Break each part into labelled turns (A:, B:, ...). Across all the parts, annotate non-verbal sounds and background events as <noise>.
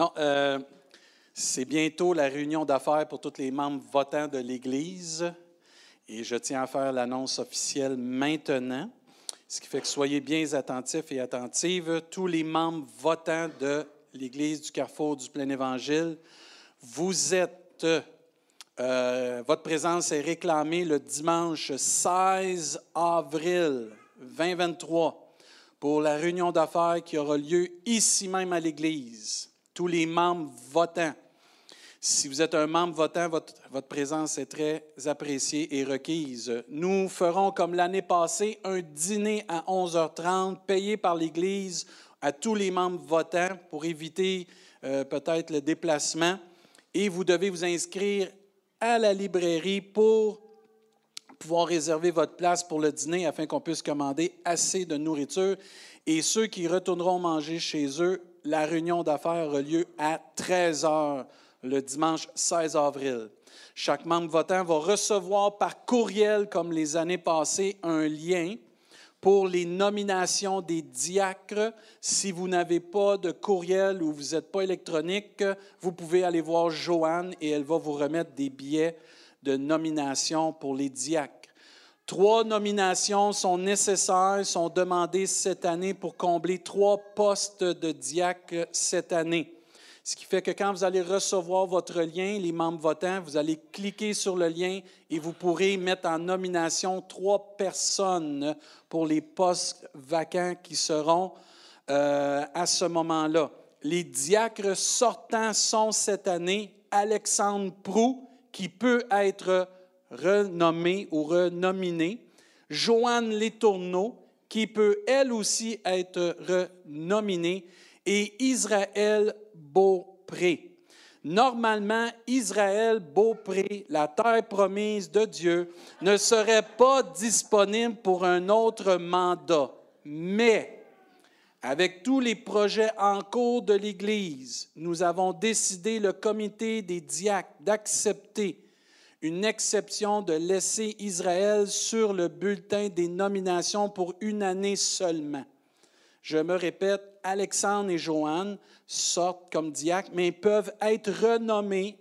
A: Non, euh, c'est bientôt la réunion d'affaires pour tous les membres votants de l'Église et je tiens à faire l'annonce officielle maintenant, ce qui fait que soyez bien attentifs et attentives. Tous les membres votants de l'Église du Carrefour du Plein Évangile, vous êtes, euh, votre présence est réclamée le dimanche 16 avril 2023 pour la réunion d'affaires qui aura lieu ici même à l'Église. Tous les membres votants. Si vous êtes un membre votant, votre, présence est très appréciée et requise. Nous ferons, comme l'année passée, un dîner à 11h30 payé par l'Église à tous les membres votants pour éviter euh, peut-être le déplacement. Et vous devez vous inscrire à la librairie pour pouvoir réserver votre place pour le dîner afin qu'on puisse commander assez de nourriture. Et ceux qui retourneront manger chez eux, la réunion d'affaires aura lieu à 13 heures le dimanche 16 avril. Chaque membre votant va recevoir par courriel, comme les années passées, un lien pour les nominations des diacres. Si vous n'avez pas de courriel ou vous n'êtes pas électronique, vous pouvez aller voir Joanne et elle va vous remettre des billets de nomination pour les diacres. Trois nominations sont nécessaires, sont demandées cette année pour combler trois postes de diacre cette année. Ce qui fait que quand vous allez recevoir votre lien, les membres votants, vous allez cliquer sur le lien et vous pourrez mettre en nomination trois personnes pour les postes vacants qui seront euh, à ce moment-là. Les diacres sortants sont cette année Alexandre Prou, qui peut être renommé ou renominé, Joanne Letourneau, qui peut elle aussi être renominée, et Israël Beaupré. Normalement, Israël Beaupré, la terre promise de Dieu, ne serait pas disponible pour un autre mandat. Mais, avec tous les projets en cours de l'Église, nous avons décidé, le comité des diacres, d'accepter une exception de laisser Israël sur le bulletin des nominations pour une année seulement. Je me répète, Alexandre et Joanne sortent comme diacres, mais peuvent être renommés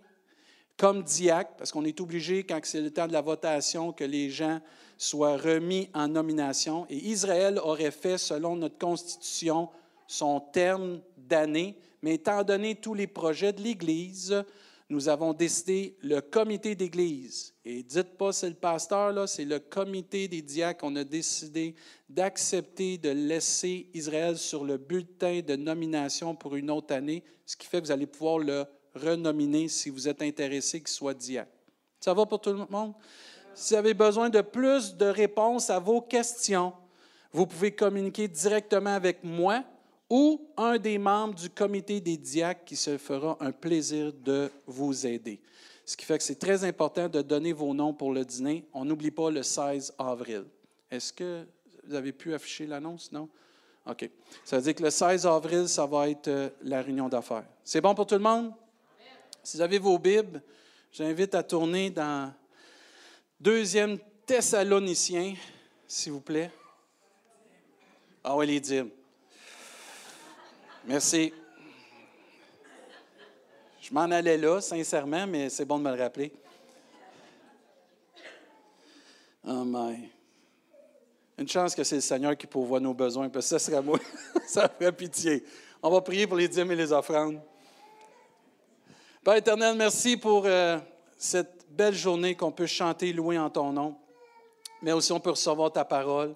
A: comme diacres, parce qu'on est obligé, quand c'est le temps de la votation, que les gens soient remis en nomination. Et Israël aurait fait, selon notre Constitution, son terme d'année, mais étant donné tous les projets de l'Église, nous avons décidé le comité d'église. Et dites pas c'est le pasteur, c'est le comité des diacres. On a décidé d'accepter de laisser Israël sur le bulletin de nomination pour une autre année, ce qui fait que vous allez pouvoir le renominer si vous êtes intéressé qu'il soit diacre. Ça va pour tout le monde? Si vous avez besoin de plus de réponses à vos questions, vous pouvez communiquer directement avec moi ou un des membres du comité des diacres qui se fera un plaisir de vous aider. Ce qui fait que c'est très important de donner vos noms pour le dîner. On n'oublie pas le 16 avril. Est-ce que vous avez pu afficher l'annonce? Non? OK. Ça veut dire que le 16 avril, ça va être euh, la réunion d'affaires. C'est bon pour tout le monde? Si vous avez vos Bibles, j'invite à tourner dans deuxième Thessaloniciens, s'il vous plaît. Ah oui, les dîmes. Merci. Je m'en allais là, sincèrement, mais c'est bon de me le rappeler. Oh my. Une chance que c'est le Seigneur qui pourvoit nos besoins, parce que ça serait moi. <laughs> ça ferait pitié. On va prier pour les dîmes et les offrandes. Père éternel, merci pour euh, cette belle journée qu'on peut chanter, louer en ton nom, mais aussi on peut recevoir ta parole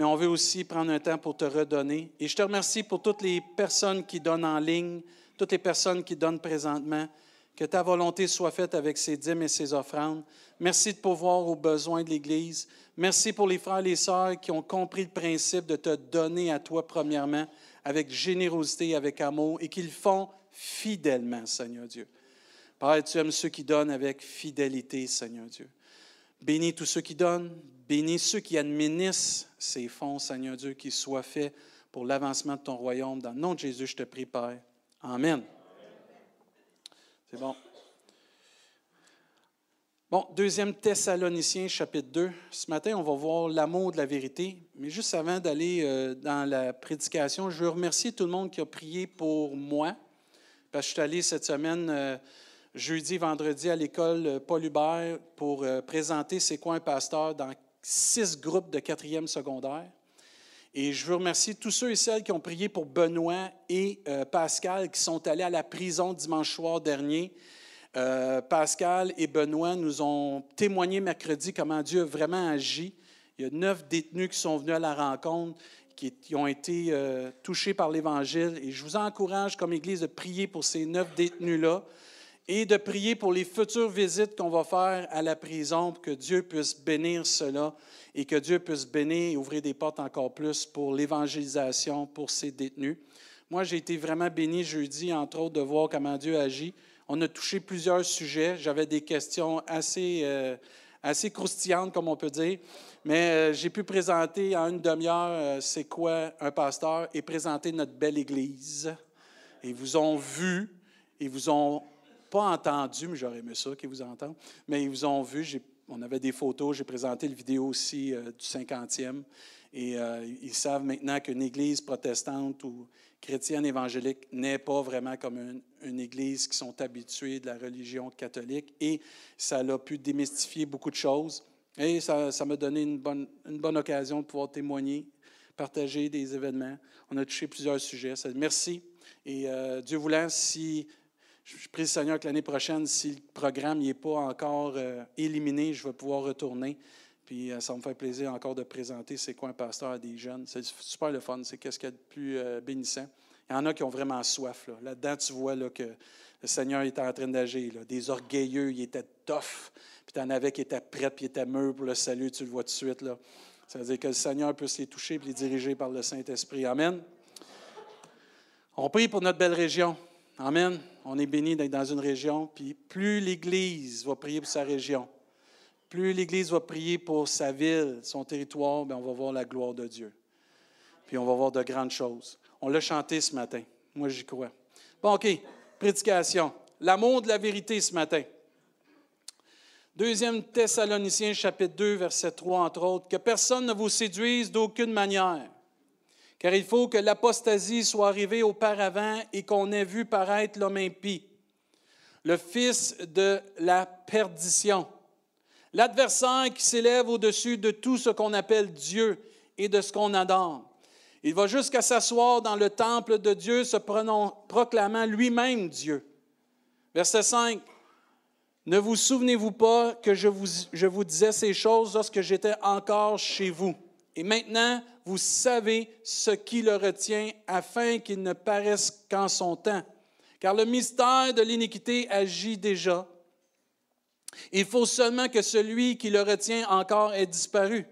A: mais on veut aussi prendre un temps pour te redonner. Et je te remercie pour toutes les personnes qui donnent en ligne, toutes les personnes qui donnent présentement. Que ta volonté soit faite avec ces dîmes et ces offrandes. Merci de pouvoir aux besoins de l'Église. Merci pour les frères et les sœurs qui ont compris le principe de te donner à toi premièrement, avec générosité, avec amour, et qui le font fidèlement, Seigneur Dieu. Père, tu aimes ceux qui donnent avec fidélité, Seigneur Dieu. Bénis tous ceux qui donnent, bénis ceux qui administrent ces fonds, Seigneur Dieu, qu'ils soient faits pour l'avancement de ton royaume. Dans le nom de Jésus, je te prie, Père. Amen. C'est bon. Bon, deuxième Thessaloniciens, chapitre 2. Ce matin, on va voir l'amour de la vérité. Mais juste avant d'aller euh, dans la prédication, je veux remercier tout le monde qui a prié pour moi, Parce que je suis allé cette semaine, euh, jeudi, vendredi, à l'école euh, Paul Hubert pour présenter c'est quoi un pasteur dans six groupes de quatrième secondaire. Et je veux remercier tous ceux et celles qui ont prié pour Benoît et Pascal qui sont allés à la prison dimanche soir dernier. Pascal et Benoît nous ont témoigné mercredi comment Dieu a vraiment agi. Il y a neuf détenus qui sont venus à la rencontre qui, ont été euh, touchés par l'Évangile. Et je vous encourage comme Église de prier pour ces neuf détenus-là et de prier pour les futures visites qu'on va faire à la prison pour que Dieu puisse bénir cela et que Dieu puisse bénir et ouvrir des portes encore plus pour l'évangélisation pour ces détenus. Moi, j'ai été vraiment béni jeudi, entre autres, de voir comment Dieu agit. On a touché plusieurs sujets. J'avais des questions assez, euh, assez croustillantes, comme on peut dire. Mais euh, j'ai pu présenter en une demi-heure euh, c'est quoi un pasteur et présenter notre belle Église. Ils vous ont vu, ils vous ont pas entendu, mais j'aurais aimé ça qu'ils vous entendent, mais ils vous ont vu. On avait des photos, j'ai présenté le vidéo aussi euh, du 50e. Et ils savent maintenant qu'une église protestante ou chrétienne évangélique n'est pas vraiment comme une, une, église qui sont habitués de la religion catholique. Et ça a pu démystifier beaucoup de choses. Et ça, m'a donné une bonne, une bonne occasion de pouvoir témoigner, partager des événements. On a touché plusieurs sujets. Merci. Et euh, Dieu voulant, si je prie le Seigneur que l'année prochaine, si le programme n'est pas encore euh, éliminé, je vais pouvoir retourner. Puis euh, ça me fait plaisir encore de présenter c'est quoi un pasteur à des jeunes. C'est super le fun. C'est qu'est-ce qu'il y a de plus bénissant. Il y en a qui ont vraiment soif. Là-dedans, tu vois là, que le Seigneur était en train d'agir. Des orgueilleux, il était tough puis tu en avais qui étaient prêts, puis étaient mûrs pour le salut, tu le vois tout de suite. Là. Ça veut dire que le Seigneur puisse les toucher et les diriger par le Saint-Esprit. Amen. On prie pour notre belle région. Amen. On est béni d'être dans une région, puis plus l'Église va prier pour sa région, plus l'Église va prier pour sa ville, son territoire, bien, on va voir la gloire de Dieu. Puis on va voir de grandes choses. On l'a chanté ce matin. Moi, j'y crois. Bon, OK. Prédication. L'amour de la vérité ce matin. Deuxième Thessaloniciens, chapitre 2, verset 3, entre autres, que personne ne vous séduise d'aucune manière, car il faut que l'apostasie soit arrivée auparavant et qu'on ait vu paraître l'homme impie, le fils de la perdition, l'adversaire qui s'élève au-dessus de tout ce qu'on appelle Dieu et de ce qu'on adore. Il va jusqu'à s'asseoir dans le temple de Dieu, se proclamant lui-même Dieu. Verset 5. Ne vous souvenez-vous pas que je vous, je vous disais ces choses lorsque j'étais encore chez vous? Et maintenant, vous savez ce qui le retient afin qu'il ne paraisse qu'en son temps. Car le mystère de l'iniquité agit déjà. Il faut seulement que celui qui le retient encore ait disparu.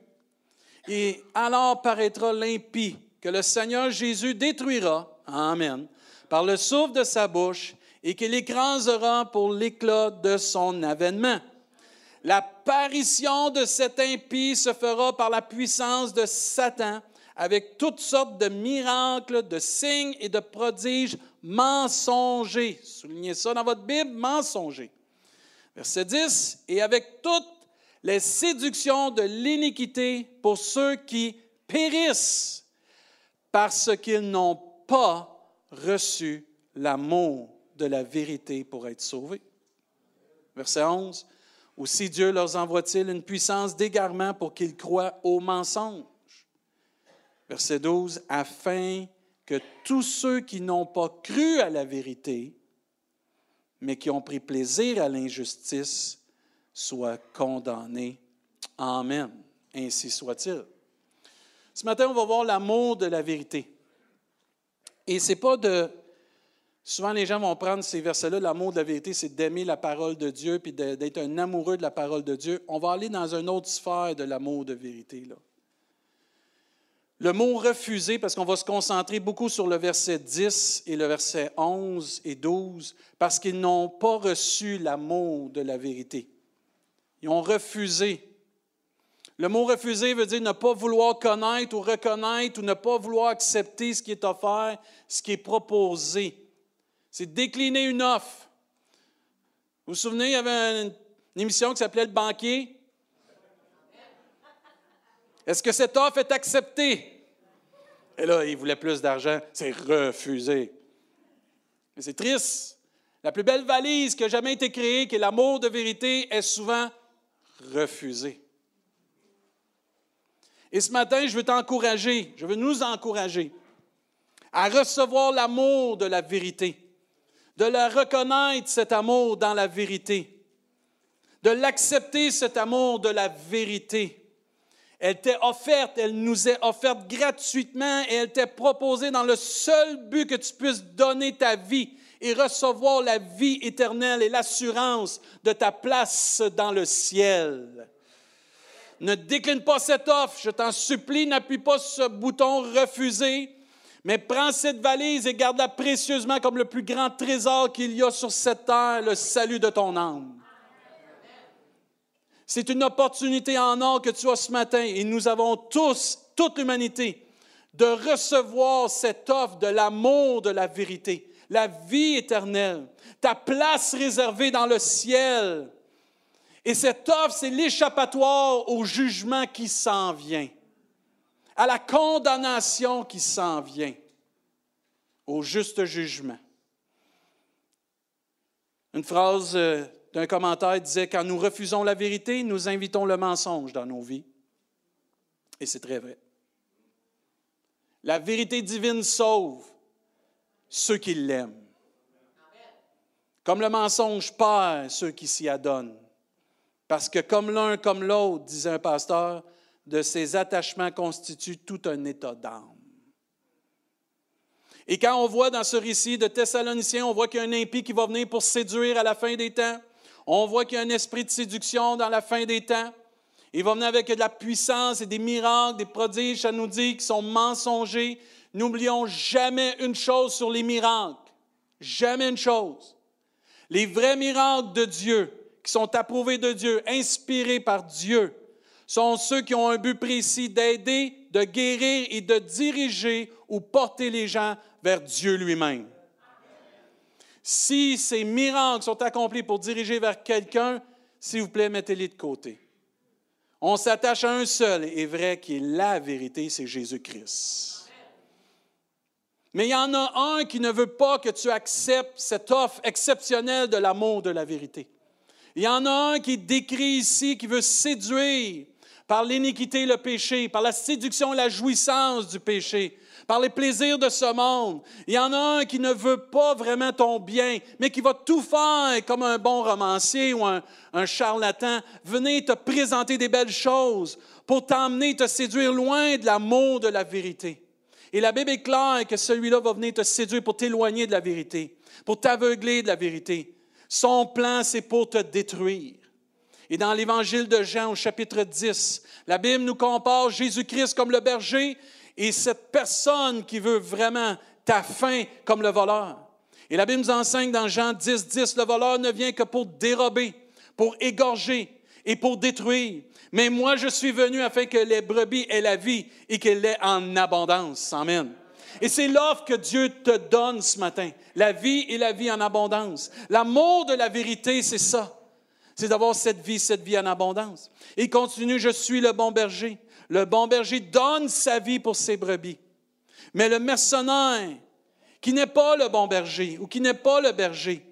A: Et alors paraîtra l'impie que le Seigneur Jésus détruira, Amen, par le souffle de sa bouche et qu'il écrasera pour l'éclat de son avènement. L'apparition de cet impie se fera par la puissance de Satan, avec toutes sortes de miracles, de signes et de prodiges mensongers. Soulignez ça dans votre Bible, mensongers. Verset 10, et avec toutes les séductions de l'iniquité pour ceux qui périssent parce qu'ils n'ont pas reçu l'amour de la vérité pour être sauvés. Verset 11. Aussi Dieu leur envoie-t-il une puissance d'égarement pour qu'ils croient au mensonge. Verset 12. Afin que tous ceux qui n'ont pas cru à la vérité, mais qui ont pris plaisir à l'injustice, soient condamnés. Amen. Ainsi soit-il. Ce matin, on va voir l'amour de la vérité. Et ce n'est pas de Souvent, les gens vont prendre ces versets-là. L'amour de la vérité, c'est d'aimer la parole de Dieu puis d'être un amoureux de la parole de Dieu. On va aller dans une autre sphère de l'amour de vérité. Là. Le mot refuser, parce qu'on va se concentrer beaucoup sur le verset 10 et le verset 11 et 12, parce qu'ils n'ont pas reçu l'amour de la vérité. Ils ont refusé. Le mot refuser veut dire ne pas vouloir connaître ou reconnaître ou ne pas vouloir accepter ce qui est offert, ce qui est proposé. C'est décliner une offre. Vous vous souvenez, il y avait une, émission qui s'appelait Le banquier? Est-ce que cette offre est acceptée? Et là, il voulait plus d'argent. C'est refusé. Mais c'est triste. La plus belle valise qui a jamais été créée, qui est l'amour de vérité, est souvent refusée. Et ce matin, je veux t'encourager, je veux nous encourager à recevoir l'amour de la vérité, de la reconnaître, cet amour dans la vérité, de l'accepter, cet amour de la vérité. Elle t'est offerte, elle nous est offerte gratuitement et elle t'est proposée dans le seul but que tu puisses donner ta vie et recevoir la vie éternelle et l'assurance de ta place dans le ciel. Ne décline pas cette offre, je t'en supplie, n'appuie pas ce bouton refuser, mais prends cette valise et garde-la précieusement comme le plus grand trésor qu'il y a sur cette terre, le salut de ton âme. C'est une opportunité en or que tu as ce matin et nous avons tous, toute l'humanité, de recevoir cette offre de l'amour de la vérité, la vie éternelle, ta place réservée dans le ciel. Et cette offre, c'est l'échappatoire au jugement qui s'en vient, à la condamnation qui s'en vient, au juste jugement. Une phrase euh, d'un commentaire disait, quand nous refusons la vérité, nous invitons le mensonge dans nos vies. Et c'est très vrai. La vérité divine sauve ceux qui l'aiment. Comme le mensonge perd ceux qui s'y adonnent. Parce que comme l'un comme l'autre, disait un pasteur, de ces attachements constituent tout un état d'âme. Et quand on voit dans ce récit de Thessaloniciens, on voit qu'il y a un impie qui va venir pour séduire à la fin des temps. On voit qu'il y a un esprit de séduction dans la fin des temps. Il va venir avec de la puissance et des miracles, des prodiges, ça nous dit, qui sont mensongers. N'oublions jamais une chose sur les miracles. Jamais une chose. Les vrais miracles de Dieu, qui sont approuvés de Dieu, inspirés par Dieu, sont ceux qui ont un but précis d'aider, de guérir et de diriger ou porter les gens vers Dieu lui-même. Si ces miracles sont accomplis pour diriger vers quelqu'un, s'il vous plaît, mettez-les de côté. On s'attache à un seul et vrai qui est la vérité, c'est Jésus-Christ. Mais il y en a un qui ne veut pas que tu acceptes cette offre exceptionnelle de l'amour de la vérité. Il y en a un qui décrit ici, qui veut séduire par l'iniquité le péché, par la séduction la jouissance du péché, par les plaisirs de ce monde. Il y en a un qui ne veut pas vraiment ton bien, mais qui va tout faire comme un bon romancier ou un, charlatan, venir te présenter des belles choses pour t'emmener, te séduire loin de l'amour de la vérité. Et la Bible est claire que celui-là va venir te séduire pour t'éloigner de la vérité, pour t'aveugler de la vérité. Son plan, c'est pour te détruire. Et dans l'Évangile de Jean au chapitre 10, la Bible nous compare Jésus-Christ comme le berger et cette personne qui veut vraiment ta fin comme le voleur. Et la Bible nous enseigne dans Jean 10, 10, le voleur ne vient que pour dérober, pour égorger et pour détruire. Mais moi, je suis venu afin que les brebis aient la vie et qu'elle l'ait en abondance. Amen. Et c'est l'offre que Dieu te donne ce matin. La vie et la vie en abondance. L'amour de la vérité, c'est ça. C'est d'avoir cette vie, cette vie en abondance. Et continue, je suis le bon berger. Le bon berger donne sa vie pour ses brebis. Mais le mercenaire, qui n'est pas le bon berger ou qui n'est pas le berger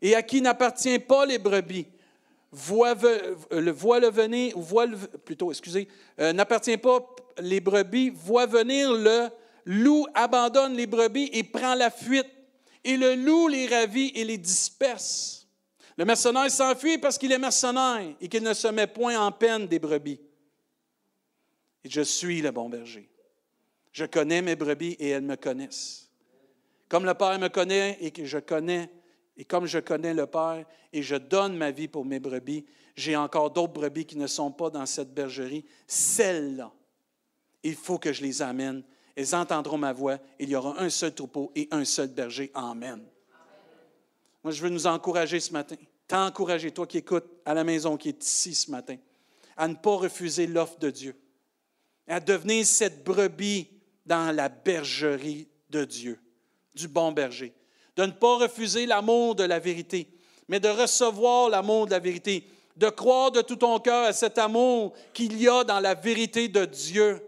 A: et à qui n'appartient pas les brebis, voit, le, venir, voit plutôt, excusez, euh, n'appartient pas les brebis, voit venir le loup, abandonne les brebis et prend la fuite. Et le loup les ravit et les disperse. Le mercenaire s'enfuit parce qu'il est mercenaire et qu'il ne se met point en peine des brebis. Et je suis le bon berger. Je connais mes brebis et elles me connaissent. Comme le Père me connaît et que je connais, et comme je connais le Père et je donne ma vie pour mes brebis, j'ai encore d'autres brebis qui ne sont pas dans cette bergerie. Celles-là, il faut que je les amène. Elles entendront ma voix. Il y aura un seul troupeau et un seul berger. Amen. Moi, je veux nous encourager ce matin. T'encourager, toi qui écoutes à la maison, qui est ici ce matin, à ne pas refuser l'offre de Dieu à devenir cette brebis dans la bergerie de Dieu, du bon berger. De ne pas refuser l'amour de la vérité, mais de recevoir l'amour de la vérité, de croire de tout ton cœur à cet amour qu'il y a dans la vérité de Dieu.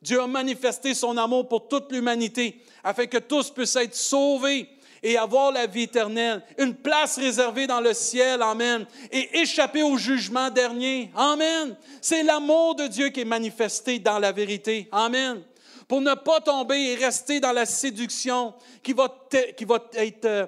A: Dieu a manifesté son amour pour toute l'humanité afin que tous puissent être sauvés et avoir la vie éternelle, une place réservée dans le ciel, Amen, et échapper au jugement dernier, Amen. C'est l'amour de Dieu qui est manifesté dans la vérité, Amen. Pour ne pas tomber et rester dans la séduction qui va, qui être euh,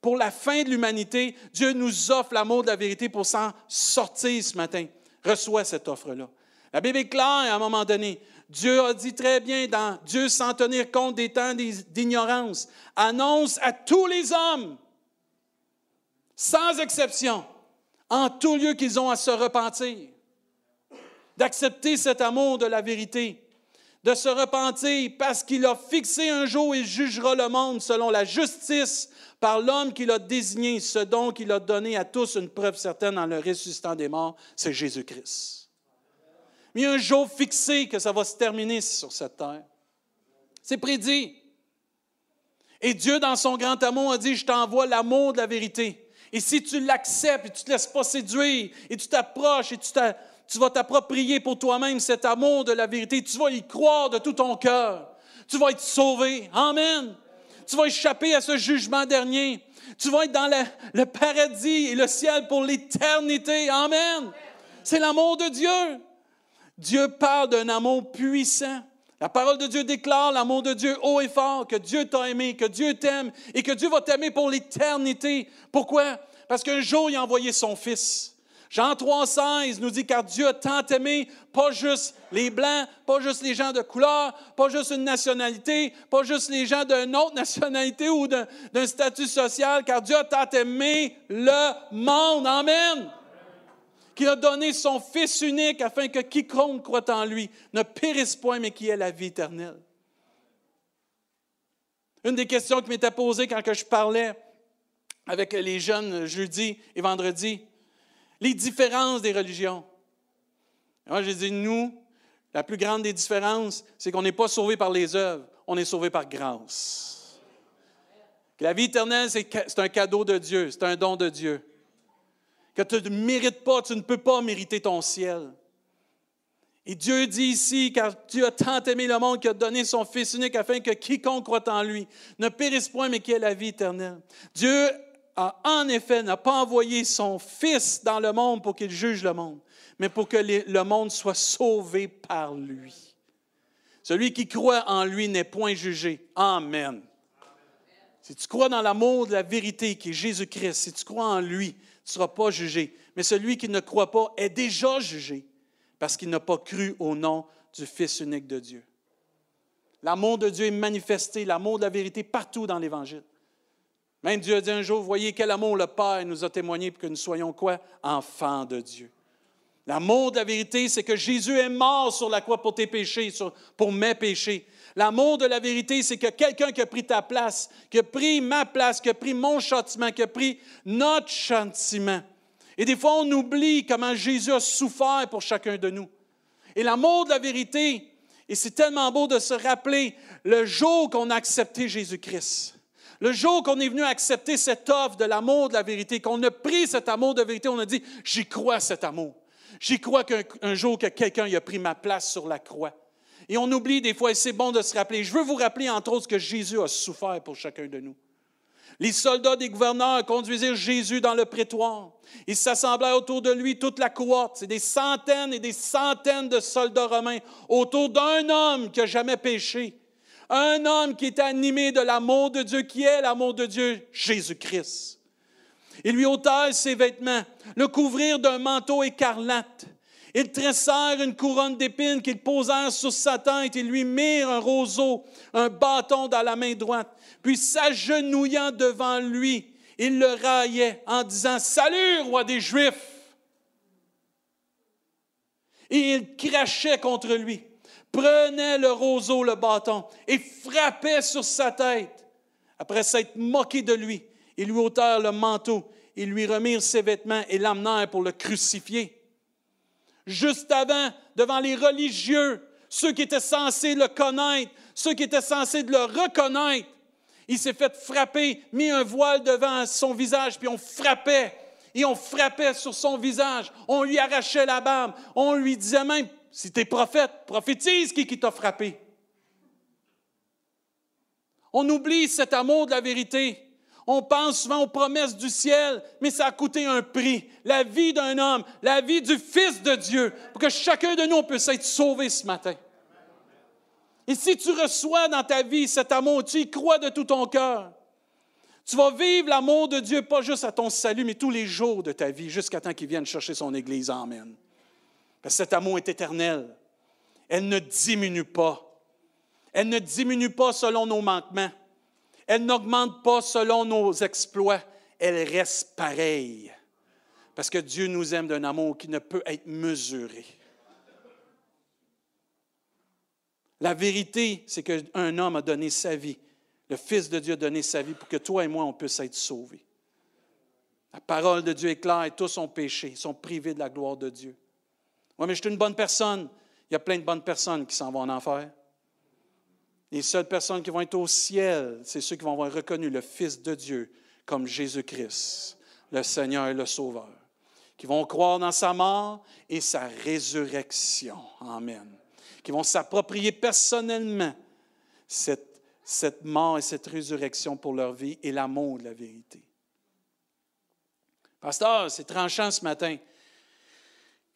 A: pour la fin de l'humanité, Dieu nous offre l'amour de la vérité pour s'en sortir ce matin. Reçois cette offre-là. La Bible est claire à un moment donné. Dieu a dit très bien dans Dieu sans tenir compte des temps d'ignorance, annonce à tous les hommes, sans exception, en tout lieu qu'ils ont à se repentir, d'accepter cet amour de la vérité, de se repentir parce qu'il a fixé un jour et jugera le monde selon la justice par l'homme qu'il a désigné, ce don qu'il a donné à tous une preuve certaine en le ressuscitant des morts, c'est Jésus-Christ. Mais il y a un jour fixé que ça va se terminer sur cette terre. C'est prédit. Et Dieu, dans son grand amour, a dit, je t'envoie l'amour de la vérité. Et si tu l'acceptes et tu ne te laisses pas séduire et tu t'approches et tu, tu vas t'approprier pour toi-même cet amour de la vérité, tu vas y croire de tout ton cœur. Tu vas être sauvé. Amen. Tu vas échapper à ce jugement dernier. Tu vas être dans le paradis et le ciel pour l'éternité. Amen. C'est l'amour de Dieu. Dieu parle d'un amour puissant. La parole de Dieu déclare l'amour de Dieu haut et fort, que Dieu t'a aimé, que Dieu t'aime et que Dieu va t'aimer pour l'éternité. Pourquoi? Parce qu'un jour, il a envoyé son Fils. Jean 3,16 nous dit car Dieu a tant aimé, pas juste les Blancs, pas juste les gens de couleur, pas juste une nationalité, pas juste les gens d'une autre <laughs> nationalité ou d'un statut social, car Dieu a tant aimé le monde. Amen qu'il a donné son Fils unique afin que quiconque croit en lui ne périsse point, mais qui ait la vie éternelle. Une des questions qui m'était posée quand je parlais avec les jeunes jeudi et vendredi, les différences des religions. Moi, j'ai dit, nous, la plus grande des différences, c'est qu'on n'est pas sauvé par les œuvres, on est sauvé par grâce. la vie éternelle, c'est un cadeau de Dieu, c'est un don de Dieu que tu ne mérites pas, tu ne peux pas mériter ton ciel. Et Dieu dit ici, car Dieu a tant aimé le monde qu'il a donné son Fils unique afin que quiconque croit en lui ne périsse point, mais qu'il ait la vie éternelle. Dieu a en effet n'a pas envoyé son Fils dans le monde pour qu'il juge le monde, mais pour que le monde soit sauvé par lui. Celui qui croit en lui n'est point jugé. Amen. Si tu crois dans l'amour de la vérité qui est Jésus-Christ, si tu crois en lui, ne sera pas jugé. Mais celui qui ne croit pas est déjà jugé parce qu'il n'a pas cru au nom du Fils unique de Dieu. L'amour de Dieu est manifesté, l'amour de la vérité partout dans l'Évangile. Même Dieu a dit un jour, voyez quel amour le Père nous a témoigné pour que nous soyons quoi? Enfants de Dieu. L'amour de la vérité, c'est que Jésus est mort sur la croix pour tes péchés, pour mes péchés. L'amour de la vérité, c'est que quelqu'un qui a pris ta place, qui a pris ma place, qui a pris mon châtiment, qui a pris notre châtiment. Et des fois, on oublie comment Jésus a souffert pour chacun de nous. Et l'amour de la vérité, et c'est tellement beau de se rappeler le jour qu'on a accepté Jésus-Christ. Le jour qu'on est venu accepter cette offre de l'amour de la vérité, qu'on a pris cet amour de vérité, on a dit, j'y crois cet amour. J'y crois qu'un jour que quelqu'un a pris ma place sur la croix. Et on oublie des fois, et c'est bon de se rappeler. Je veux vous rappeler, entre autres, que Jésus a souffert pour chacun de nous. Les soldats des gouverneurs conduisaient Jésus dans le prétoire. Ils s'assemblaient autour de lui toute la cohorte. C'est des centaines et des centaines de soldats romains autour d'un homme qui n'a jamais péché. Un homme qui est animé de l'amour de Dieu, qui est l'amour de Dieu, Jésus-Christ. Ils lui ôtèrent ses vêtements, le couvrirent d'un manteau écarlate ils tressèrent une couronne d'épines qu'ils posèrent sur sa tête et lui mirent un roseau, un bâton dans la main droite. Puis s'agenouillant devant lui, ils le raillaient en disant Salut, roi des Juifs! Et ils crachaient contre lui, prenaient le roseau, le bâton, et frappaient sur sa tête. Après s'être moqués de lui, ils lui ôtèrent le manteau, ils lui remirent ses vêtements et l'amenèrent pour le crucifier juste avant, devant les religieux, ceux qui étaient censés le connaître, ceux qui étaient censés le reconnaître. Il s'est fait frapper, mis un voile devant son visage, puis on frappait. Et on frappait sur son visage. On lui arrachait la barbe. On lui disait même, si tu es prophète, prophétise qui t'a frappé. On oublie cet amour de la vérité. On pense souvent aux promesses du ciel, mais ça a coûté un prix. La vie d'un homme, la vie du Fils de Dieu, pour que chacun de nous puisse être sauvé ce matin. Et si tu reçois dans ta vie cet amour, tu y crois de tout ton cœur, tu vas vivre l'amour de Dieu, pas juste à ton salut, mais tous les jours de ta vie, jusqu'à temps qu'il vienne chercher son Église. Amen. Parce que cet amour est éternel. Elle ne diminue pas. Elle ne diminue pas selon nos manquements. Elle n'augmente pas selon nos exploits. Elle reste pareille. Parce que Dieu nous aime d'un amour qui ne peut être mesuré. La vérité, c'est qu'un homme a donné sa vie. Le Fils de Dieu a donné sa vie pour que toi et moi, on puisse être sauvés. La parole de Dieu est claire et tous ont péché, sont privés de la gloire de Dieu. Oui, mais je suis une bonne personne. Il y a plein de bonnes personnes qui s'en vont en enfer. Les seules personnes qui vont être au ciel, c'est ceux qui vont avoir reconnu le Fils de Dieu comme Jésus-Christ, le Seigneur et le Sauveur, qui vont croire dans sa mort et sa résurrection. Amen. Qui vont s'approprier personnellement cette, mort et cette résurrection pour leur vie et l'amour de la vérité. Pasteur, c'est tranchant ce matin.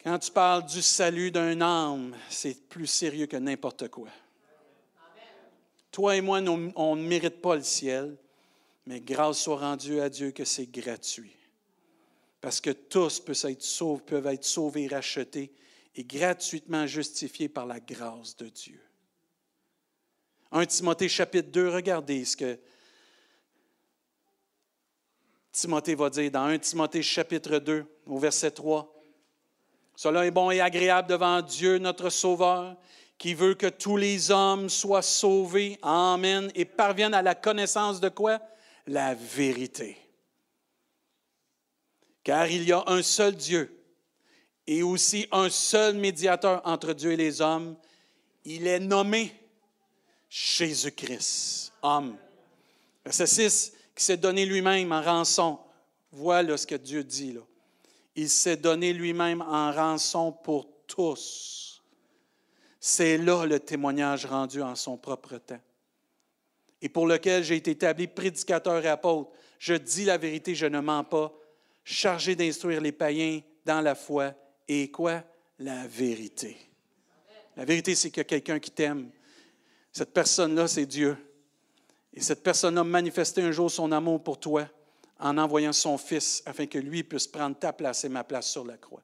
A: Quand tu parles du salut d'un âme, c'est plus sérieux que n'importe quoi. Toi et moi, on ne mérite pas le ciel, mais grâce soit rendue à Dieu que c'est gratuit. Parce que tous peuvent être sauvés, peuvent être sauvés, rachetés et gratuitement justifiés par la grâce de Dieu. 1 Timothée chapitre 2, regardez ce que Timothée va dire dans 1 Timothée chapitre 2, au verset 3. Cela est bon et agréable devant Dieu, notre Sauveur, qui veut que tous les hommes soient sauvés, Amen, et parviennent à la connaissance de quoi? La vérité. Car il y a un seul Dieu et aussi un seul médiateur entre Dieu et les hommes. Il est nommé Jésus-Christ, homme. Verset 6, qui s'est donné lui-même en rançon. Voilà ce que Dieu dit là. Il s'est donné lui-même en rançon pour tous. C'est là le témoignage rendu en son propre temps. Et pour lequel j'ai été établi prédicateur et apôtre. Je dis la vérité, je ne mens pas, chargé d'instruire les païens dans la foi. Et quoi? La vérité. La vérité, c'est qu'il y a quelqu'un qui t'aime. Cette personne-là, c'est Dieu. Et cette personne a manifesté un jour son amour pour toi en envoyant son Fils afin que lui puisse prendre ta place et ma place sur la croix.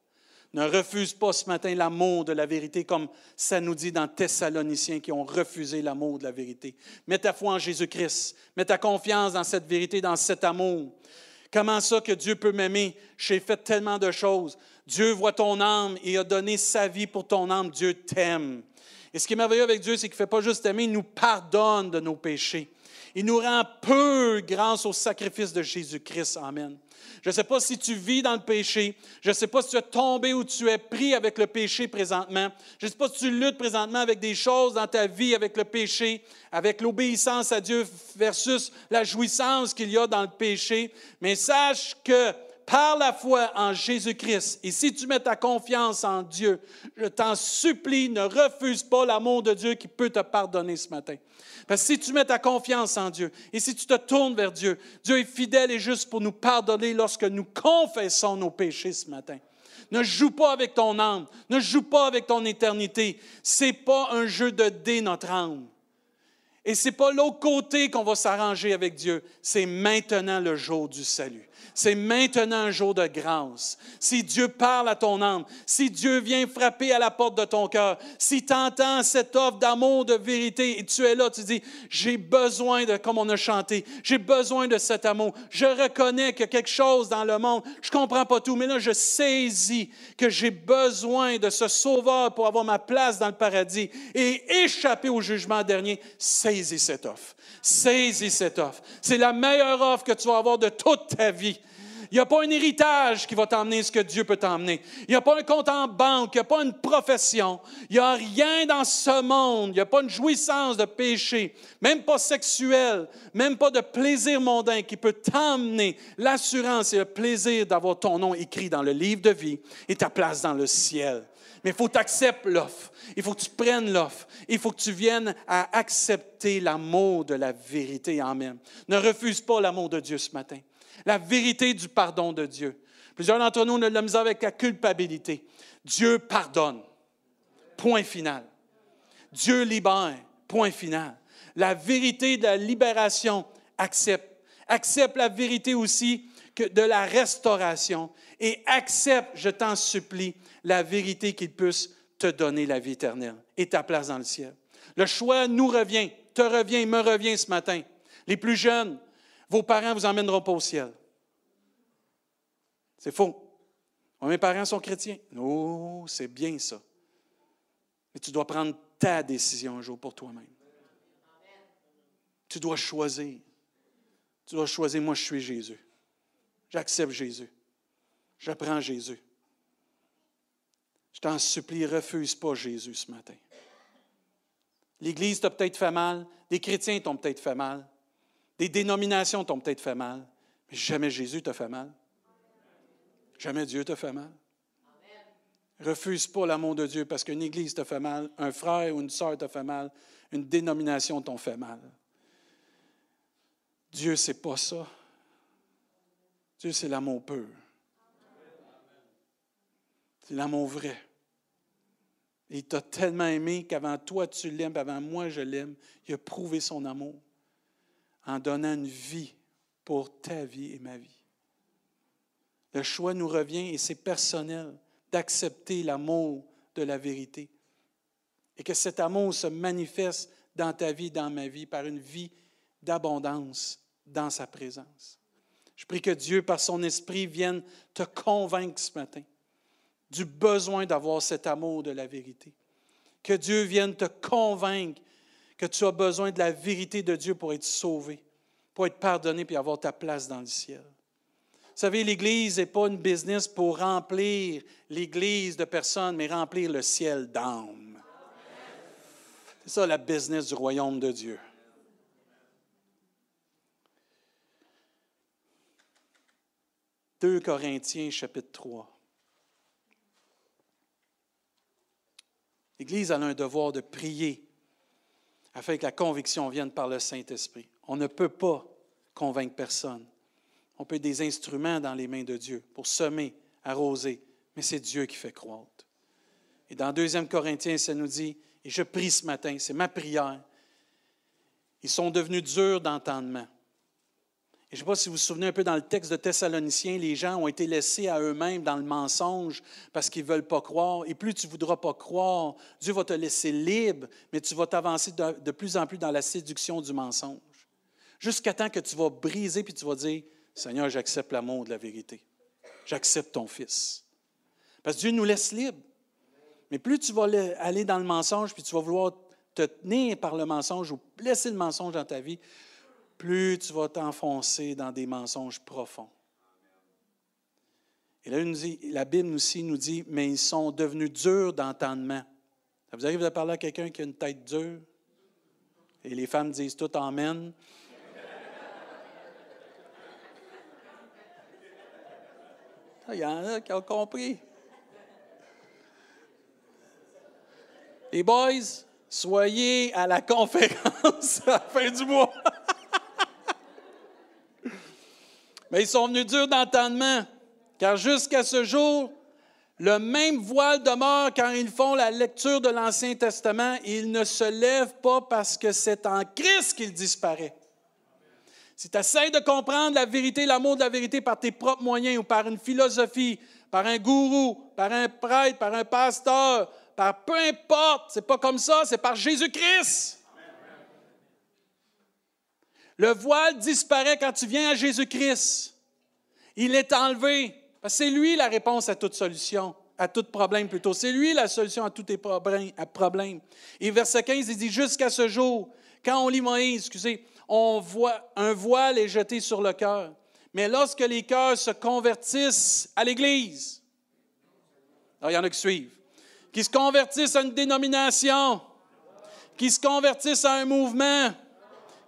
A: Ne refuse pas ce matin l'amour de la vérité comme ça nous dit dans Thessaloniciens qui ont refusé l'amour de la vérité. Mets ta foi en Jésus-Christ. Mets ta confiance dans cette vérité, dans cet amour. Comment ça que Dieu peut m'aimer? J'ai fait tellement de choses. Dieu voit ton âme et a donné sa vie pour ton âme. Dieu t'aime. Et ce qui est merveilleux avec Dieu, c'est qu'il ne fait pas juste aimer, il nous pardonne de nos péchés. Il nous rend peu grâce au sacrifice de Jésus-Christ. Amen. Je ne sais pas si tu vis dans le péché. Je ne sais pas si tu es tombé ou tu es pris avec le péché présentement. Je ne sais pas si tu luttes présentement avec des choses dans ta vie, avec le péché, avec l'obéissance à Dieu versus la jouissance qu'il y a dans le péché. Mais sache que par la foi en Jésus-Christ, et si tu mets ta confiance en Dieu, je t'en supplie, ne refuse pas l'amour de Dieu qui peut te pardonner ce matin. Parce que si tu mets ta confiance en Dieu et si tu te tournes vers Dieu, Dieu est fidèle et juste pour nous pardonner lorsque nous confessons nos péchés ce matin. Ne joue pas avec ton âme, ne joue pas avec ton éternité. C'est pas un jeu de dés notre âme. Et c'est pas l'autre côté qu'on va s'arranger avec Dieu. C'est maintenant le jour du salut. C'est maintenant un jour de grâce. Si Dieu parle à ton âme, si Dieu vient frapper à la porte de ton cœur, si tu entends cette offre d'amour, de vérité, et tu es là, tu dis, j'ai besoin de, comme on a chanté, j'ai besoin de cet amour. Je reconnais qu'il y a quelque chose dans le monde. Je ne comprends pas tout, mais là, je saisis que j'ai besoin de ce sauveur pour avoir ma place dans le paradis et échapper au jugement dernier. Saisis cette offre. Saisis cette offre. C'est la meilleure offre que tu vas avoir de toute ta vie. Il n'y a pas un héritage qui va t'emmener ce que Dieu peut t'emmener. Il n'y a pas un compte en banque, il n'y a pas une profession. Il n'y a rien dans ce monde. Il n'y a pas une jouissance de péché, même pas sexuel, même pas de plaisir mondain qui peut t'emmener l'assurance et le plaisir d'avoir ton nom écrit dans le livre de vie et ta place dans le ciel. Mais il faut que tu acceptes l'offre. Il faut que tu prennes l'offre. Il faut que tu viennes à accepter l'amour de la vérité. Amen. Ne refuse pas l'amour de Dieu ce matin. La vérité du pardon de Dieu. Plusieurs d'entre nous ne l'ont avec la culpabilité. Dieu pardonne. Point final. Dieu libère. Point final. La vérité de la libération accepte. Accepte la vérité aussi de la restauration et accepte, je t'en supplie, la vérité qu'il puisse te donner la vie éternelle et ta place dans le ciel. Le choix nous revient, te revient, me revient ce matin. Les plus jeunes, vos parents vous emmèneront pas au ciel. C'est faux. mes parents sont chrétiens. Oh, c'est bien ça. Mais tu dois prendre ta décision un jour pour toi-même. Tu dois choisir. Tu dois choisir, moi je suis Jésus. J'accepte Jésus. Je prends Jésus. Je t'en supplie, refuse pas Jésus ce matin. L'Église t'a peut-être fait mal, des chrétiens t'ont peut-être fait mal, des dénominations t'ont peut-être fait mal, mais jamais Jésus t'a fait mal. Jamais Dieu t'a fait mal. Refuse pas l'amour de Dieu parce qu'une Église t'a fait mal, un frère ou une sœur t'a fait mal, une dénomination t'a fait mal. Dieu, c'est pas ça. Dieu, c'est l'amour pur. C'est l'amour vrai. il t'a tellement aimé qu'avant toi tu l'aimes, avant moi je l'aime. Il a prouvé son amour en donnant une vie pour ta vie et ma vie. Le choix nous revient et c'est personnel d'accepter l'amour de la vérité. Et que cet amour se manifeste dans ta vie, dans ma vie, par une vie d'abondance dans sa présence. Je prie que Dieu, par son esprit, vienne te convaincre ce matin du besoin d'avoir cet amour de la vérité. Que Dieu vienne te convaincre que tu as besoin de la vérité de Dieu pour être sauvé, pour être pardonné puis avoir ta place dans le ciel. Vous savez, l'Église n'est pas une business pour remplir l'Église de personnes, mais remplir le ciel d'âmes. C'est ça la business du royaume de Dieu. 2 Corinthiens chapitre 3. L'Église a un devoir de prier afin que la conviction vienne par le Saint-Esprit. On ne peut pas convaincre personne. On peut être des instruments dans les mains de Dieu pour semer, arroser, mais c'est Dieu qui fait croître. Et dans 2 Corinthiens, ça nous dit, et je prie ce matin, c'est ma prière, ils sont devenus durs d'entendement je ne sais pas si vous vous souvenez un peu dans le texte de Thessaloniciens, les gens ont été laissés à eux-mêmes dans le mensonge parce qu'ils ne veulent pas croire. Et plus tu ne voudras pas croire, Dieu va te laisser libre, mais tu vas t'avancer de, plus en plus dans la séduction du mensonge. Jusqu'à temps que tu vas briser puis tu vas dire Seigneur, j'accepte l'amour de la vérité. J'accepte ton Fils. Parce que Dieu nous laisse libres. Mais plus tu vas aller dans le mensonge puis tu vas vouloir te tenir par le mensonge ou laisser le mensonge dans ta vie, plus tu vas t'enfoncer dans des mensonges profonds. Et là, la Bible aussi nous dit, mais ils sont devenus durs d'entendement. Ça vous arrive de parler à quelqu'un qui a une tête dure? Et les femmes disent tout Amen. Il y en a qui ont compris. Les boys, soyez à la <laughs> conférence à la fin du mois. Mais ils sont venus durs d'entendement, car jusqu'à ce jour, le même voile demeure quand ils font la lecture de l'Ancien Testament. Il ne se lève pas parce que c'est en Christ qu'il disparaît. Si tu essaies de comprendre la vérité, l'amour de la vérité par tes propres moyens ou par une philosophie, par un gourou, par un prêtre, par un pasteur, par peu importe, c'est pas comme ça, c'est par Jésus-Christ. Le voile disparaît quand tu viens à Jésus-Christ. Il est enlevé. C'est lui la réponse à toute solution, à tout problème plutôt. C'est lui la solution à tous tes problèmes. Et verset 15, il dit Jusqu'à ce jour, quand on lit Moïse, excusez, on voit un voile est jeté sur le cœur. Mais lorsque les cœurs se convertissent à l'Église, il y en a qui suivent, qui se convertissent à une dénomination, qui se convertissent à un mouvement,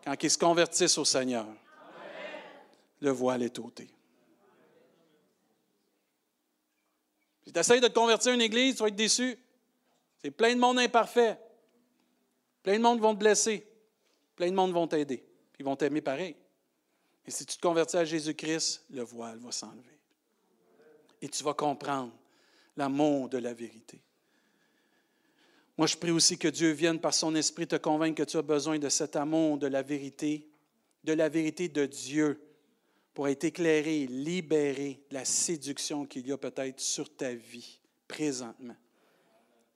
A: quand ils se convertissent au Seigneur, le voile est ôté. Si tu essaies de te convertir à une église, tu vas être déçu. C'est plein de monde imparfait. Plein de monde vont te blesser. Plein de monde vont t'aider. Ils vont t'aimer pareil. Et si tu te convertis à Jésus-Christ, le voile va s'enlever. Et tu vas comprendre l'amour de la vérité. Moi, je prie aussi que Dieu vienne par son esprit te convaincre que tu as besoin de cet amour de la vérité, de la vérité de Dieu pour être éclairé, libéré de la séduction qu'il y a peut-être sur ta vie présentement.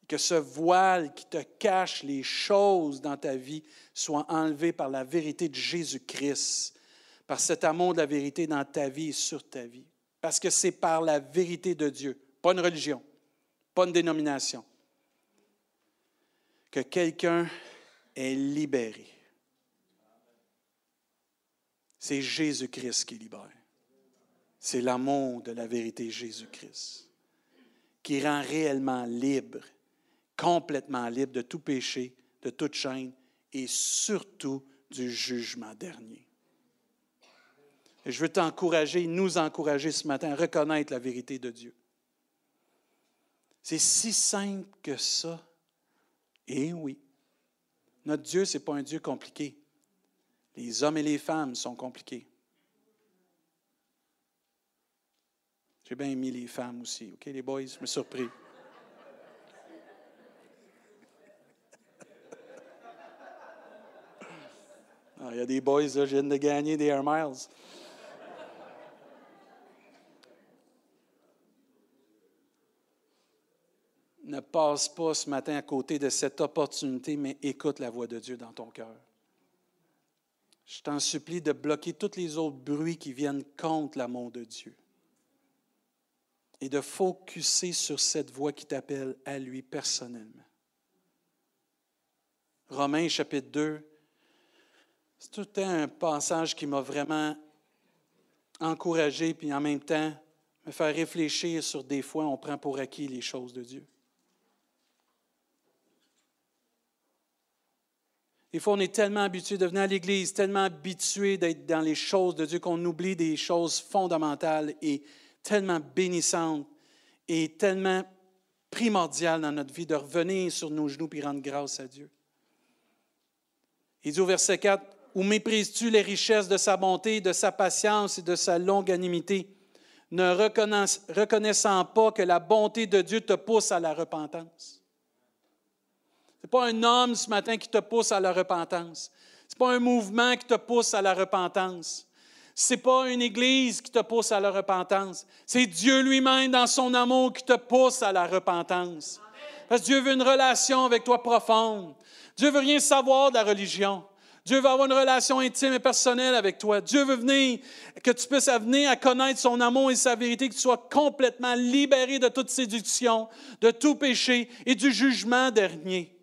A: Que ce voile qui te cache les choses dans ta vie soit enlevé par la vérité de Jésus-Christ, par cet amour de la vérité dans ta vie et sur ta vie. Parce que c'est par la vérité de Dieu, pas une religion, pas une dénomination, que quelqu'un est libéré. C'est Jésus-Christ qui libère. C'est l'amour de la vérité Jésus-Christ qui rend réellement libre, complètement libre de tout péché, de toute chaîne et surtout du jugement dernier. Je veux t'encourager, nous encourager ce matin à reconnaître la vérité de Dieu. C'est si simple que ça. Et oui, notre Dieu, ce n'est pas un Dieu compliqué. Les hommes et les femmes sont compliqués. J'ai bien mis les femmes aussi, OK, les boys? Je me surpris. Ah, il y a des boys, là, je viens de gagner des Air Miles. Ne passe pas ce matin à côté de cette opportunité, mais écoute la voix de Dieu dans ton cœur. Je t'en supplie de bloquer tous les autres bruits qui viennent contre l'amour de Dieu et de focuser sur cette voix qui t'appelle à lui personnellement. Romains chapitre 2, c'est tout un passage qui m'a vraiment encouragé, puis en même temps me faire réfléchir sur des fois on prend pour acquis les choses de Dieu. Des fois, on est tellement habitué de venir à l'Église, tellement habitué d'être dans les choses de Dieu qu'on oublie des choses fondamentales et tellement bénissantes et tellement primordiales dans notre vie de revenir sur nos genoux et rendre grâce à Dieu. Il dit au verset 4, Où méprises-tu les richesses de sa bonté, de sa patience et de sa longanimité, ne reconnaissant pas que la bonté de Dieu te pousse à la repentance? N'est pas un homme ce matin qui te pousse à la repentance. Ce n'est pas un mouvement qui te pousse à la repentance. Ce n'est pas une église qui te pousse à la repentance. C'est Dieu lui-même dans son amour qui te pousse à la repentance. Parce que Dieu veut une relation avec toi profonde. Dieu veut rien savoir de la religion. Dieu veut avoir une relation intime et personnelle avec toi. Dieu veut venir, que tu puisses venir à connaître son amour et sa vérité, que tu sois complètement libéré de toute séduction, de tout péché et du jugement dernier.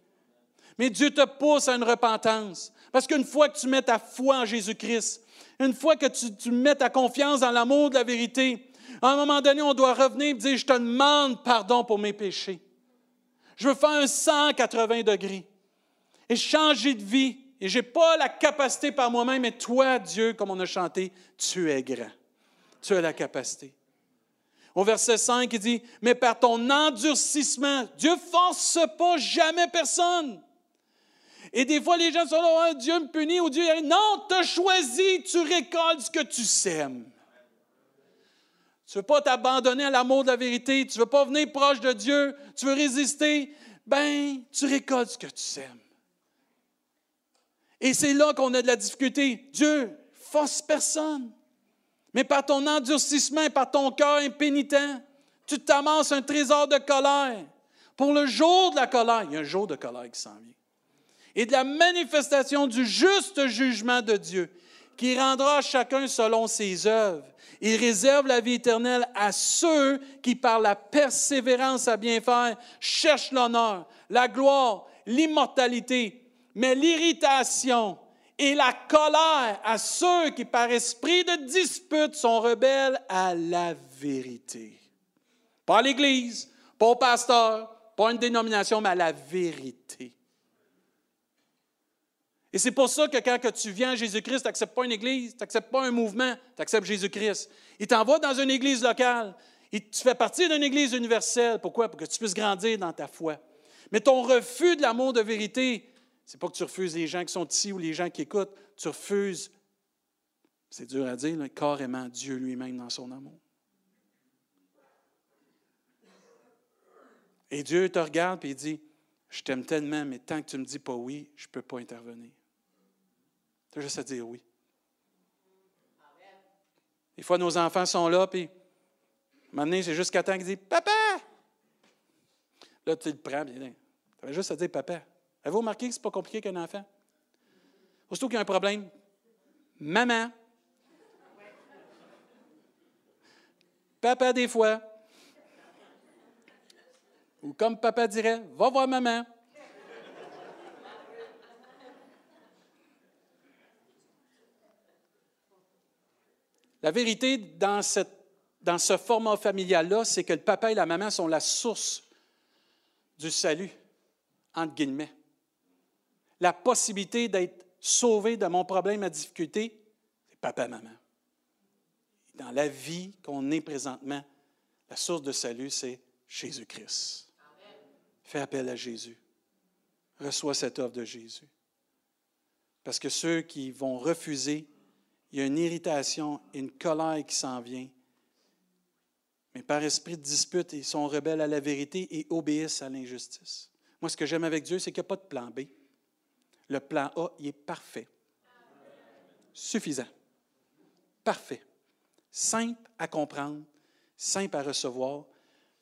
A: Mais Dieu te pousse à une repentance. Parce qu'une fois que tu mets ta foi en Jésus-Christ, une fois que tu, mets ta confiance dans l'amour de la vérité, à un moment donné, on doit revenir et dire, je te demande pardon pour mes péchés. Je veux faire un 180 degrés et changer de vie. Et je n'ai pas la capacité par moi-même, mais toi, Dieu, comme on a chanté, tu es grand. Tu as la capacité. Au verset 5, il dit, mais par ton endurcissement, Dieu force pas jamais personne. Et des fois, les gens sont là, Dieu me punit ou Dieu. Non, tu as choisi, tu récoltes ce que tu sèmes. Tu ne veux pas t'abandonner à l'amour de la vérité, tu ne veux pas venir proche de Dieu, tu veux résister, ben, tu récoltes ce que tu sèmes. Et c'est là qu'on a de la difficulté. Dieu, force personne. Mais par ton endurcissement par ton cœur impénitent, tu t'amasses un trésor de colère. Pour le jour de la colère, il y a un jour de colère qui s'en vient et de la manifestation du juste jugement de Dieu, qui rendra chacun selon ses œuvres. Il réserve la vie éternelle à ceux qui, par la persévérance à bien faire, cherchent l'honneur, la gloire, l'immortalité. Mais l'irritation et la colère à ceux qui, par esprit de dispute, sont rebelles à la vérité. Pas à l'Église, pas au pasteur, pas à une dénomination, mais à la vérité. Et c'est pour ça que quand tu viens à Jésus-Christ, tu n'acceptes pas une église, tu n'acceptes pas un mouvement, tu acceptes Jésus-Christ. Il t'envoie dans une église locale. Et tu fais partie d'une église universelle. Pourquoi? Pour que tu puisses grandir dans ta foi. Mais ton refus de l'amour de vérité, c'est pas que tu refuses les gens qui sont ici ou les gens qui écoutent, tu refuses, c'est dur à dire, carrément Dieu lui-même dans son amour. Et Dieu te regarde et il dit, je t'aime tellement, mais tant que tu ne me dis pas oui, je ne peux pas intervenir. Tu as juste à dire oui. Des fois, nos enfants sont là, puis maintenant, c'est jusqu'à temps qu'ils disent Papa! Là, tu le prends, tu as juste à dire Papa. Avez-vous remarqué que ce n'est pas compliqué qu'un enfant? Aussitôt qu'il y a un problème, maman. Papa, des fois. Ou comme papa dirait, va voir maman. La vérité dans, ce format familial-là, c'est que le papa et la maman sont la source du salut, entre guillemets. La possibilité d'être sauvé de mon problème, ma difficulté, c'est papa et maman. Dans la vie qu'on est présentement, la source de salut, c'est Jésus-Christ. Fais appel à Jésus. Reçois cette offre de Jésus. Parce que ceux qui vont refuser, il y a une irritation, une colère qui s'en vient. Mais par esprit de dispute, ils sont rebelles à la vérité et obéissent à l'injustice. Moi, ce que j'aime avec Dieu, c'est qu'il n'y a pas de plan B. Le plan A, il est parfait. Suffisant. Parfait. Simple à comprendre, simple à recevoir.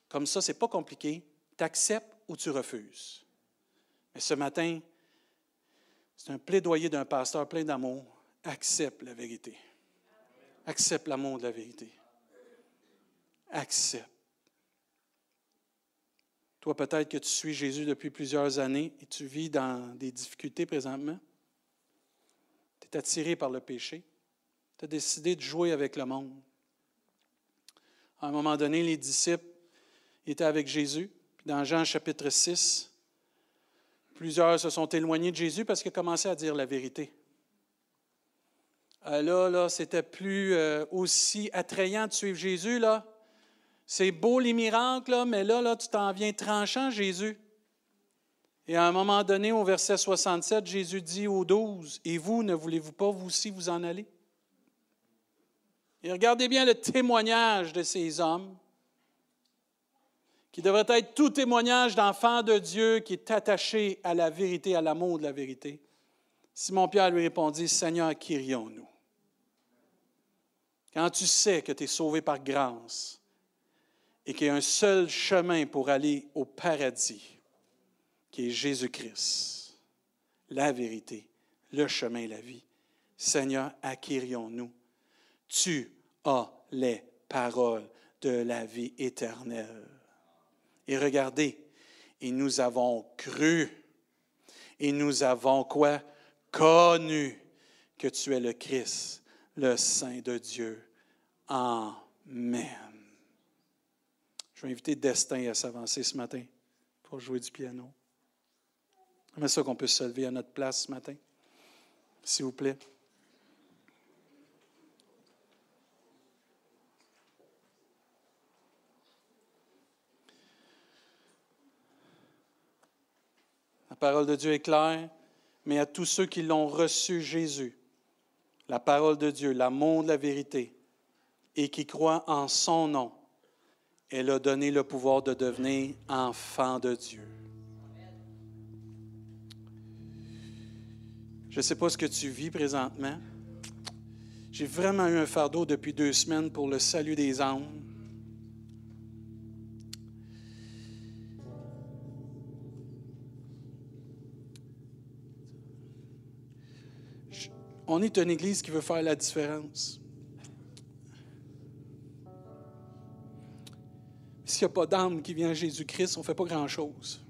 A: Comme ça, ce n'est pas compliqué. Tu acceptes ou tu refuses. Mais ce matin, c'est un plaidoyer d'un pasteur plein d'amour. Accepte la vérité. Accepte l'amour de la vérité. Accepte. Toi, peut-être que tu suis Jésus depuis plusieurs années et tu vis dans des difficultés présentement. Tu es attiré par le péché. Tu as décidé de jouer avec le monde. À un moment donné, les disciples étaient avec Jésus dans Jean chapitre 6, plusieurs se sont éloignés de Jésus parce qu'il a commencé à dire la vérité. Euh, là, là, c'était plus euh, aussi attrayant de suivre Jésus, là. C'est beau les miracles, là, mais là, là, tu t'en viens tranchant, Jésus. Et à un moment donné, au verset 67, Jésus dit aux douze, Et vous, ne voulez-vous pas vous aussi vous en aller? Et regardez bien le témoignage de ces hommes qui devrait être tout témoignage d'enfant de Dieu qui est attaché à la vérité, à l'amour de la vérité. Simon-Pierre lui répondit, Seigneur, qu'irions-nous? Quand tu sais que tu es sauvé par grâce et qu'il y a un seul chemin pour aller au paradis, qui est Jésus-Christ, la vérité, le chemin et la vie. Seigneur, acquérions-nous. Tu as les paroles de la vie éternelle. Et regardez, et nous avons cru, et nous avons quoi? Connu que tu es le Christ, le Saint de Dieu. Amen. Je vais inviter Destin à s'avancer ce matin pour jouer du piano. J'aimerais ça qu'on puisse se lever à notre place ce matin, s'il vous plaît. La parole de Dieu est claire, mais à tous ceux qui l'ont reçu, Jésus, la parole de Dieu, l'amour de la vérité, et qui croient en son nom, elle a donné le pouvoir de devenir enfant de Dieu. Je ne sais pas ce que tu vis présentement. J'ai vraiment eu un fardeau depuis deux semaines pour le salut des âmes. On est une Église qui veut faire la différence. S'il n'y a pas d'âme qui vient à Jésus-Christ, on ne fait pas grand-chose.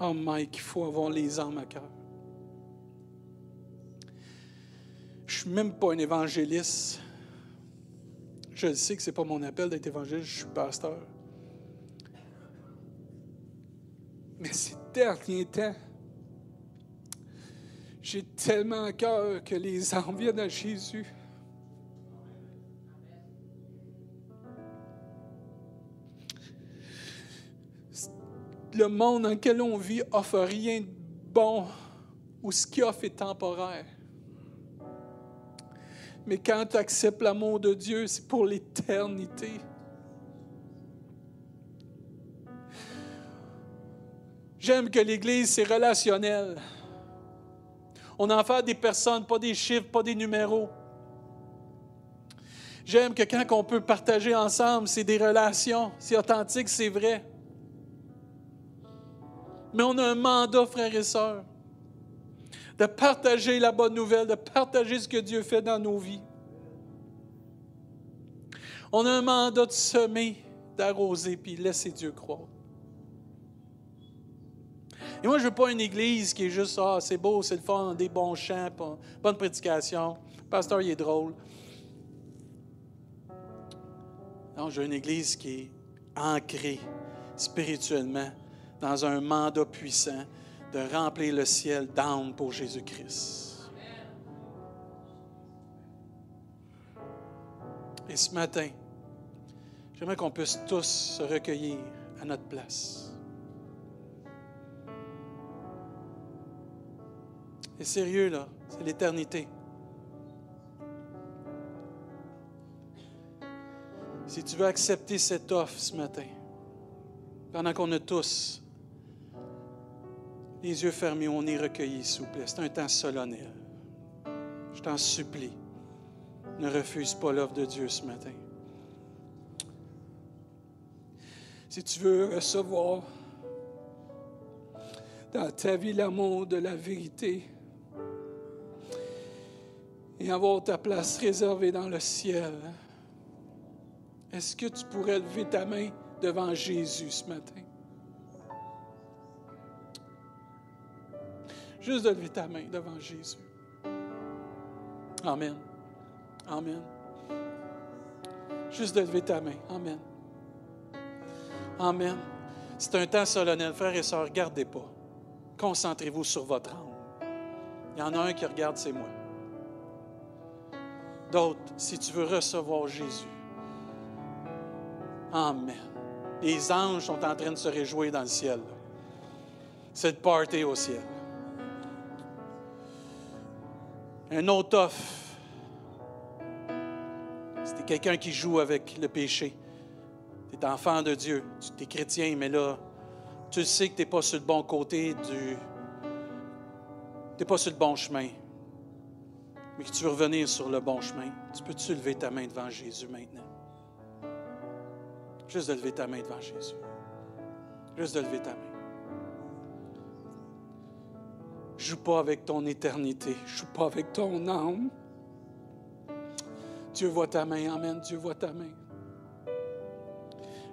A: Oh Mike, il faut avoir les âmes à cœur. suis même pas un évangéliste. Je sais que ce n'est pas mon appel d'être évangéliste, je suis pasteur. Mais ces derniers temps, j'ai tellement à cœur que les âmes viennent à Jésus. Le monde dans lequel on vit offre rien de bon ou ce qui offre est temporaire. Mais quand tu acceptes l'amour de Dieu, c'est pour l'éternité. J'aime que l'Église, c'est relationnel. On en fait des personnes, pas des chiffres, pas des numéros. J'aime que quand on peut partager ensemble, c'est des relations, c'est authentique, c'est vrai. Mais on a un mandat, frères et sœurs, de partager la bonne nouvelle, de partager ce que Dieu fait dans nos vies. On a un mandat de semer, d'arroser, puis laisser Dieu croire. Et moi, je ne veux pas une église qui est juste, ah, c'est beau, c'est le fun, des bons chants, bonne prédication. Le pasteur, il est drôle. Non, je veux une église qui est ancrée spirituellement dans un mandat puissant de remplir le ciel d'âme pour Jésus-Christ. Et ce matin, j'aimerais qu'on puisse tous se recueillir à notre place. C'est sérieux, là. C'est l'éternité. Si tu veux accepter cette offre ce matin, pendant qu'on a tous les yeux fermés, on est recueillis, s'il vous plaît. C'est un temps solennel. Je t'en supplie, ne refuse pas l'offre de Dieu ce matin. Si tu veux recevoir dans ta vie l'amour de la vérité, et avoir ta place réservée dans le ciel. Est-ce que tu pourrais lever ta main devant Jésus ce matin? Juste de lever ta main devant Jésus. Amen. Amen. Juste de lever ta main. Amen. Amen. C'est un temps solennel. Frères et sœurs, regardez pas. Concentrez-vous sur votre âme. Il y en a un qui regarde, c'est moi. D'autres, si tu veux recevoir Jésus. Amen. Les anges sont en train de se réjouir dans le ciel. C'est le party au ciel. Un autre. C'était quelqu'un qui joue avec le péché. Tu es enfant de Dieu. Tu es chrétien, mais là, tu sais que tu n'es pas sur le bon côté du. Tu n'es pas sur le bon chemin mais que tu veux revenir sur le bon chemin, tu peux-tu lever ta main devant Jésus maintenant? Juste de lever ta main devant Jésus. Juste de lever ta main. Joue pas avec ton éternité. Joue pas avec ton âme. Dieu voit ta main. Amen. Dieu voit ta main.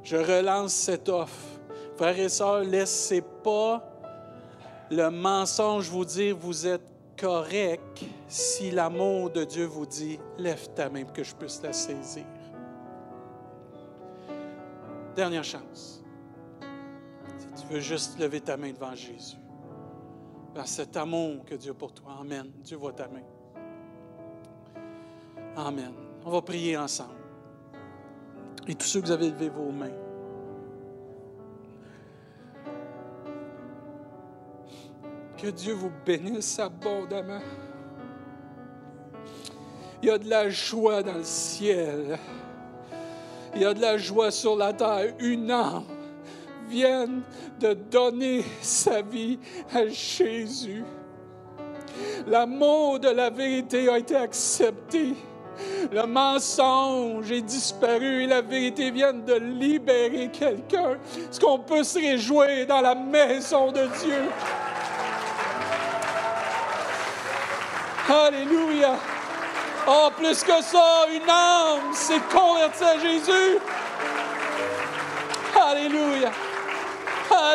A: Je relance cette offre. Frères et sœurs, laissez pas le mensonge vous dire vous êtes correct si l'amour de Dieu vous dit, lève ta main pour que je puisse la saisir. Dernière chance. Si tu veux juste lever ta main devant Jésus, dans cet amour que Dieu a pour toi. Amen. Dieu voit ta main. Amen. On va prier ensemble. Et tous ceux que vous avez levé vos mains, Que Dieu vous bénisse abondamment. Il y a de la joie dans le ciel. Il y a de la joie sur la terre. Une âme vient de donner sa vie à Jésus. L'amour de la vérité a été accepté. Le mensonge est disparu et la vérité vient de libérer quelqu'un. Est-ce qu'on peut se réjouir dans la maison de Dieu? Alléluia. Oh, plus que ça, une âme s'est convertie à Jésus. Alléluia.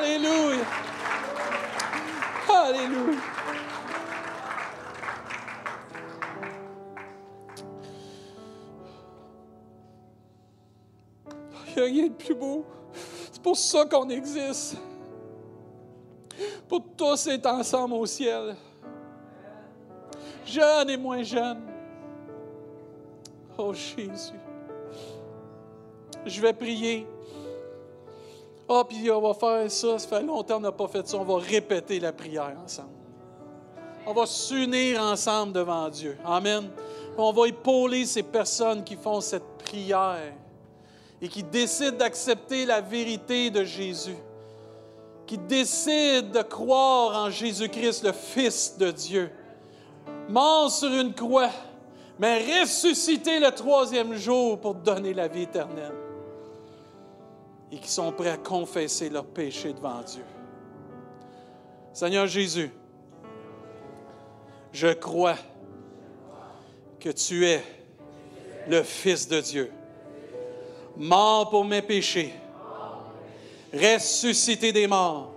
A: Alléluia. Alléluia. Il n'y a rien de plus beau. C'est pour ça qu'on existe. Pour tous être ensemble au ciel. Jeunes et moins jeunes. Oh Jésus. Je vais prier. Ah, puis on va faire ça. Ça fait longtemps qu'on n'a pas fait ça. On va répéter la prière ensemble. On va s'unir ensemble devant Dieu. Amen. On va épauler ces personnes qui font cette prière et qui décident d'accepter la vérité de Jésus, qui décident de croire en Jésus-Christ, le Fils de Dieu, mort sur une croix, mais ressuscité le troisième jour pour donner la vie éternelle, et qui sont prêts à confesser leurs péchés devant Dieu. Seigneur Jésus, je crois que tu es le Fils de Dieu mort pour mes péchés, ressuscité des morts,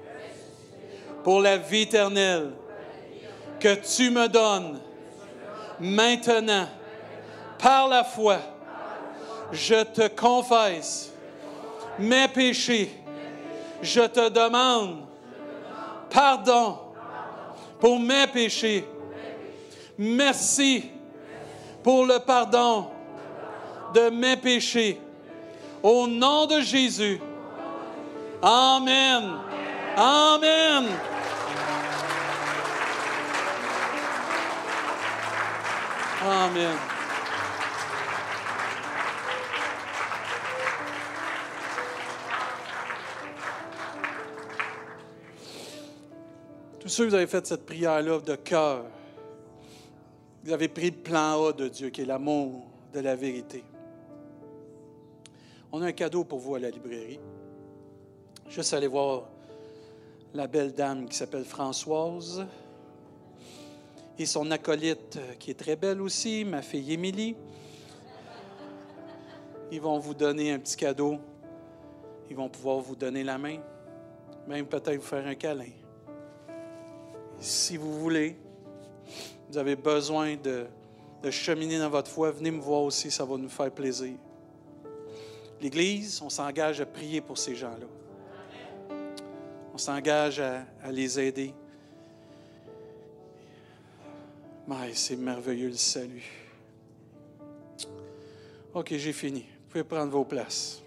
A: pour la vie éternelle que tu me donnes maintenant par la foi. Je te confesse mes péchés. Je te demande pardon pour mes péchés. Merci pour le pardon de mes péchés. Au nom de Jésus. Amen. Amen. Amen. Tous ceux qui avez fait cette prière-là de cœur, vous avez pris le plan A de Dieu, qui est l'amour de la vérité. On a un cadeau pour vous à la librairie. Juste aller voir la belle dame qui s'appelle Françoise et son acolyte euh, qui est très belle aussi, ma fille Émilie. Ils vont vous donner un petit cadeau. Ils vont pouvoir vous donner la main, même peut-être vous faire un câlin. Si vous voulez, vous avez besoin de, cheminer dans votre foi, venez me voir aussi, ça va nous faire plaisir. L'Église, on s'engage à prier pour ces gens-là. On s'engage à, les aider. C'est merveilleux le salut. OK, j'ai fini. Vous pouvez prendre vos places.